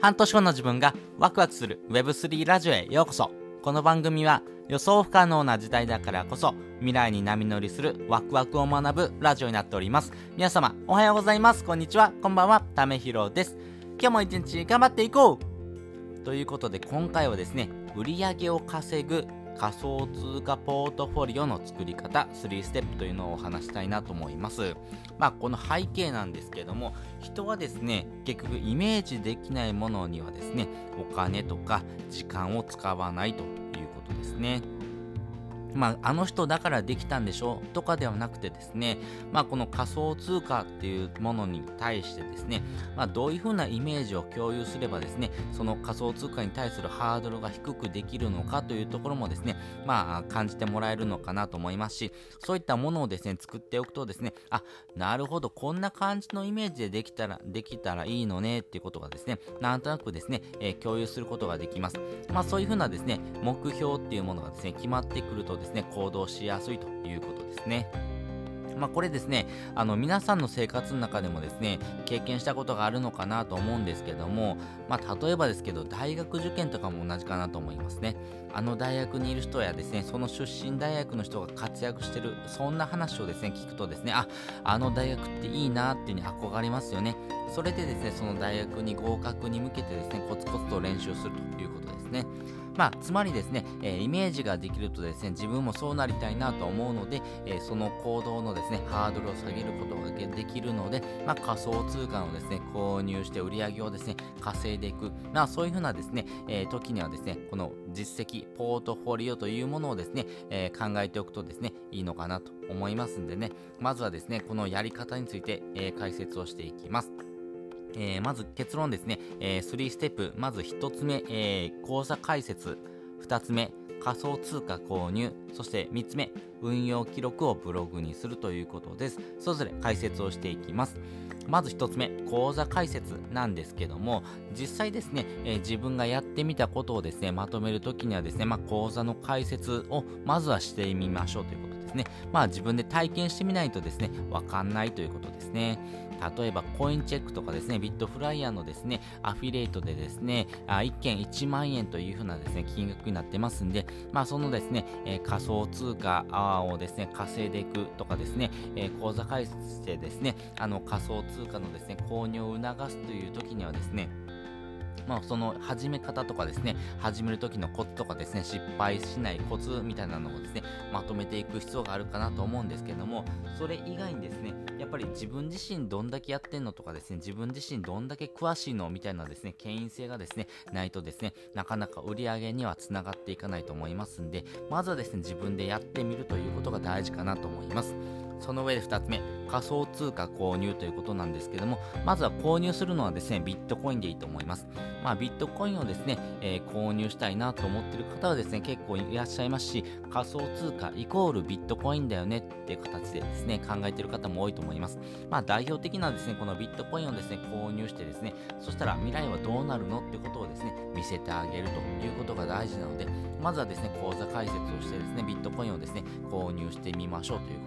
半年後の自分がワクワクする Web3 ラジオへようこそ。この番組は予想不可能な時代だからこそ未来に波乗りするワクワクを学ぶラジオになっております。皆様おはようございます。こんにちは。こんばんは。ためひろです。今日も一日頑張っていこうということで今回はですね、売上を稼ぐ仮想通貨ポートフォリオの作り方3ステップというのをお話したいなと思います。まあこの背景なんですけども人はですね結局イメージできないものにはですねお金とか時間を使わないということですね。まあ、あの人だからできたんでしょとかではなくてですね、まあ、この仮想通貨っていうものに対してですね、まあ、どういうふうなイメージを共有すればですね、その仮想通貨に対するハードルが低くできるのかというところもですね、まあ、感じてもらえるのかなと思いますし、そういったものをですね、作っておくとですね、あ、なるほど、こんな感じのイメージでできたら、できたらいいのねっていうことがですね、なんとなくですね、えー、共有することができます。まあ、そういうふうなですね、目標っていうものがですね、決まってくるとですね、行動しやすいということですね。まあ、これですね、あの皆さんの生活の中でもですね、経験したことがあるのかなと思うんですけども、まあ、例えばですけど、大学受験とかも同じかなと思いますね。あの大学にいる人やですね、その出身大学の人が活躍してる、そんな話をですね、聞くとですね、あ、あの大学っていいなっていうに憧れますよね。それでですね、その大学に合格に向けてですね、コツコツと練習するということですね。まあ、つまりですね、え、イメージができるとですね、自分もそうなりたいなと思うので、え、その行動のですね、ハードルを下げることができるので、まあ、仮想通貨のですね、購入して売り上げをですね、稼いでいく。まあ、そういうふうなですね、え、時にはですね、この実績、ポートフォリオというものをですね、え考えておくとですね、いいのかなと思いますんでね、まずはですね、このやり方について、え解説をしていきます。えー、まず結論ですね、えー、3ステップ。まず1つ目、えー、口座開設。2つ目、仮想通貨購入。そして3つ目、運用記録をブログにするということです。それぞれ解説をしていきます。まず1つ目、講座解説なんですけども、実際ですね、えー、自分がやってみたことをですね、まとめるときにはですね、まあ、講座の解説をまずはしてみましょうということですね。まあ、自分で体験してみないとですね、わかんないということですね。例えばコインチェックとかですね、ビットフライヤーのですね、アフィリエイトでですね、あ1件1万円というふうなですね、金額になってますんで、まあそのですね、えー、仮想通貨をですね、稼いでいくとかですね、えー、口座開設してですね、あの仮想通貨のですね、購入を促すという時にはですね、まあ、その始め方とかですね、始める時のコツとかですね、失敗しないコツみたいなのをですね、まとめていく必要があるかなと思うんですけども、それ以外にですね、やっぱり自分自身どんだけやってんのとかですね、自分自身どんだけ詳しいのみたいなですね、権威性がですね、ないとですね、なかなか売り上げにはつながっていかないと思いますんで、まずはですね、自分でやってみるということが大事かなと思います。その上で2つ目、仮想通貨購入ということなんですけども、まずは購入するのはですね、ビットコインでいいと思います。まあ、ビットコインをですね、えー、購入したいなと思ってる方はですね、結構いらっしゃいますし、仮想通貨イコールビットコインだよねって形でですね、考えてる方も多いと思います。まあ、代表的なですね、このビットコインをですね、購入してですね、そしたら未来はどうなるのってことをですね、見せてあげるということが大事なので、まずはですね、口座開設をしてですね、ビットコインをですね、購入してみましょうという。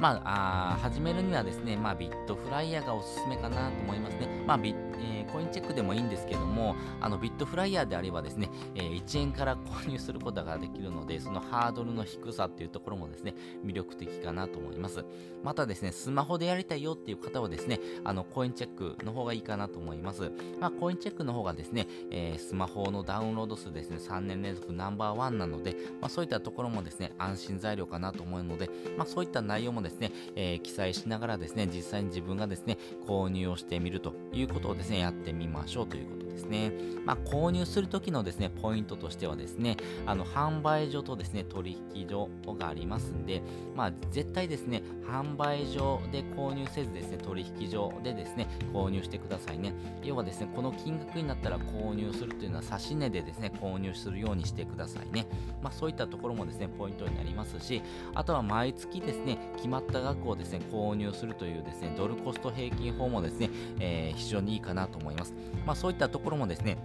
まあ、あ始めるにはですね、まあ、ビットフライヤーがおすすめかなと思いますね。まあ、ビえー、コインチェックでもいいんですけども、あのビットフライヤーであればですね、えー、1円から購入することができるので、そのハードルの低さっていうところもですね、魅力的かなと思います。またですね、スマホでやりたいよっていう方はですね、あの、コインチェックの方がいいかなと思います。まあ、コインチェックの方がですね、えー、スマホのダウンロード数ですね、3年連続ナンバーワンなので、まあ、そういったところもですね、安心材料かなと思うので、まあ、そういった内容もですね、えー、記載しながらですね、実際に自分がですね、購入をしてみるということをですね、やってみましょうということ。ですね。まあ、購入するときのですね、ポイントとしてはですね、あの、販売所とですね、取引所がありますんで、まあ、絶対ですね、販売所で購入せずですね、取引所でですね、購入してくださいね。要はですね、この金額になったら購入するというのは、指値でですね、購入するようにしてくださいね。まあ、そういったところもですね、ポイントになりますし、あとは毎月ですね、決まった額をですね、購入するというですね、ドルコスト平均法もですね、えー、非常にいいかなと思います。まあ、そういったところころもですね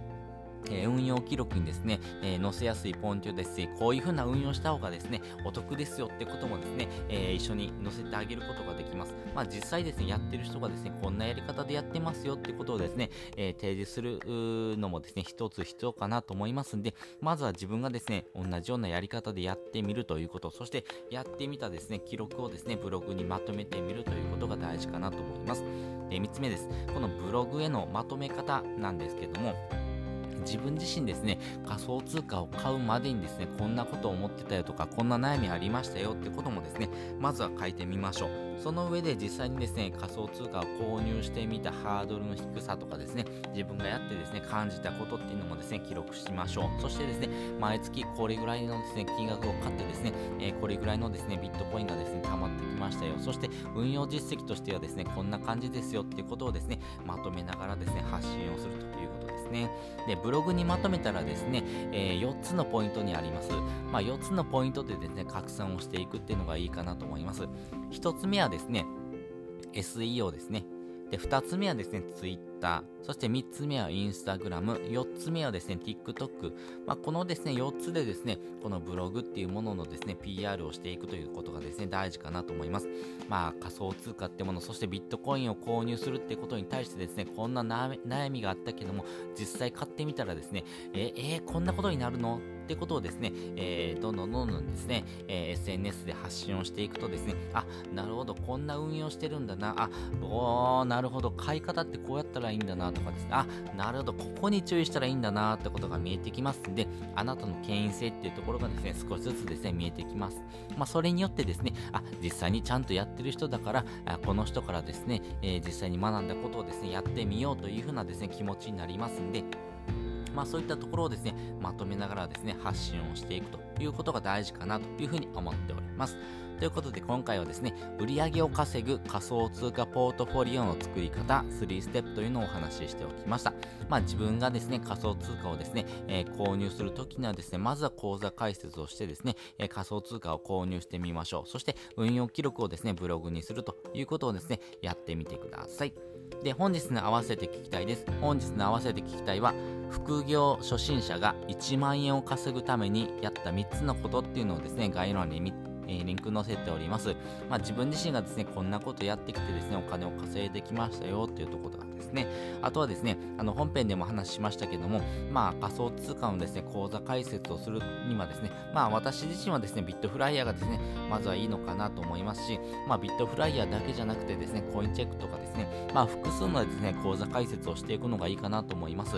え、運用記録にですね、えー、載せやすいポイントですし、こういう風な運用した方がですね、お得ですよってこともですね、えー、一緒に載せてあげることができます。まあ実際ですね、やってる人がですね、こんなやり方でやってますよってことをですね、え提示するのもですね、一つ必要かなと思いますんで、まずは自分がですね、同じようなやり方でやってみるということ、そしてやってみたですね、記録をですね、ブログにまとめてみるということが大事かなと思います。で、3つ目です。このブログへのまとめ方なんですけども、自分自身ですね、仮想通貨を買うまでにですね、こんなことを思ってたよとか、こんな悩みありましたよってこともですね、まずは書いてみましょう。その上で実際にですね、仮想通貨を購入してみたハードルの低さとかですね、自分がやってですね、感じたことっていうのもですね、記録しましょう。そしてですね、毎月これぐらいのですね、金額を買ってですね、えー、これぐらいのですね、ビットコインがですね、溜まってきましたよ。そして運用実績としてはですね、こんな感じですよっていうことをですね、まとめながらですね、発信をするということですね。で、ブログにまとめたらですね、えー、4つのポイントにあります。まあ、4つのポイントでですね、拡散をしていくっていうのがいいかなと思います。1つ目はですね、SEO ですね。で、2つ目はですね、Twitter。そして3つ目は Instagram。4つ目はですね、TikTok。まあ、このですね、4つでですね、このブログっていうもののですね、PR をしていくということがですね、大事かなと思います。まあ、仮想通貨ってもの、そしてビットコインを購入するってことに対してですね、こんな悩みがあったけども、実際買ってみたらですね、ええー、こんなことになるの？ってことをですね、えー、どんどんどんどんですね、えー、SNS で発信をしていくとですね、あ、なるほど、こんな運用してるんだな、あ、おー、なるほど、買い方ってこうやったらいいんだなとかですね、あ、なるほど、ここに注意したらいいんだなってことが見えてきますんで、あなたの権威性っていうところがですね、少しずつですね、見えてきます。まあ、それによってですね、あ、実際にちゃんとやってる人だから、あこの人からですね、えー、実際に学んだことをですね、やってみようというふうなですね、気持ちになりますんで、まあそういったところをですね、まとめながらですね、発信をしていくということが大事かなというふうに思っております。ということで今回はですね、売上を稼ぐ仮想通貨ポートフォリオの作り方3ステップというのをお話ししておきました。まあ自分がですね、仮想通貨をですね、えー、購入するときにはですね、まずは口座開設をしてですね、えー、仮想通貨を購入してみましょう。そして運用記録をですね、ブログにするということをですね、やってみてください。で、本日の合わせて聞きたいです。本日の合わせて聞きたいは、副業初心者が1万円を稼ぐためにやった3つのことっていうのをですね、概要欄にえー、リンク載せております。まあ、自分自身がですね、こんなことやってきてですね、お金を稼いできましたよっていうところがですね、あとはですね、あの本編でも話しましたけども、まあ、仮想通貨のですね、口座開設をするにはですね、まあ、私自身はですね、ビットフライヤーがですね、まずはいいのかなと思いますし、まあ、ビットフライヤーだけじゃなくてですね、コインチェックとかですね、まあ、複数のですね、口座開設をしていくのがいいかなと思います。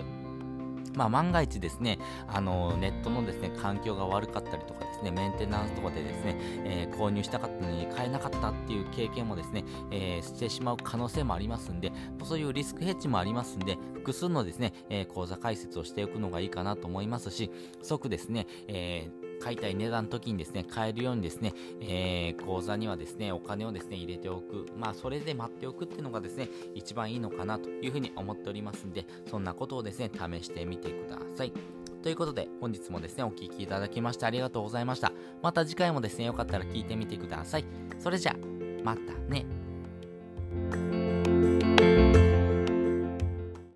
まあ、万が一ですね、あのネットのですね、環境が悪かったりとかですね、メンテナンスとかでですね、えー、購入したかったのに買えなかったっていう経験もですね、えー、してしまう可能性もありますんで、そういうリスクヘッジもありますんで、複数のですね、えー、口座開設をしておくのがいいかなと思いますし、即ですね、えー買いたい値段の時にですね、買えるようにですね、えー、口座にはですね、お金をですね、入れておく。まあ、それで待っておくっていうのがですね、一番いいのかなというふうに思っておりますんで、そんなことをですね、試してみてください。ということで、本日もですね、お聴きいただきましてありがとうございました。また次回もですね、よかったら聞いてみてください。それじゃあ、またね。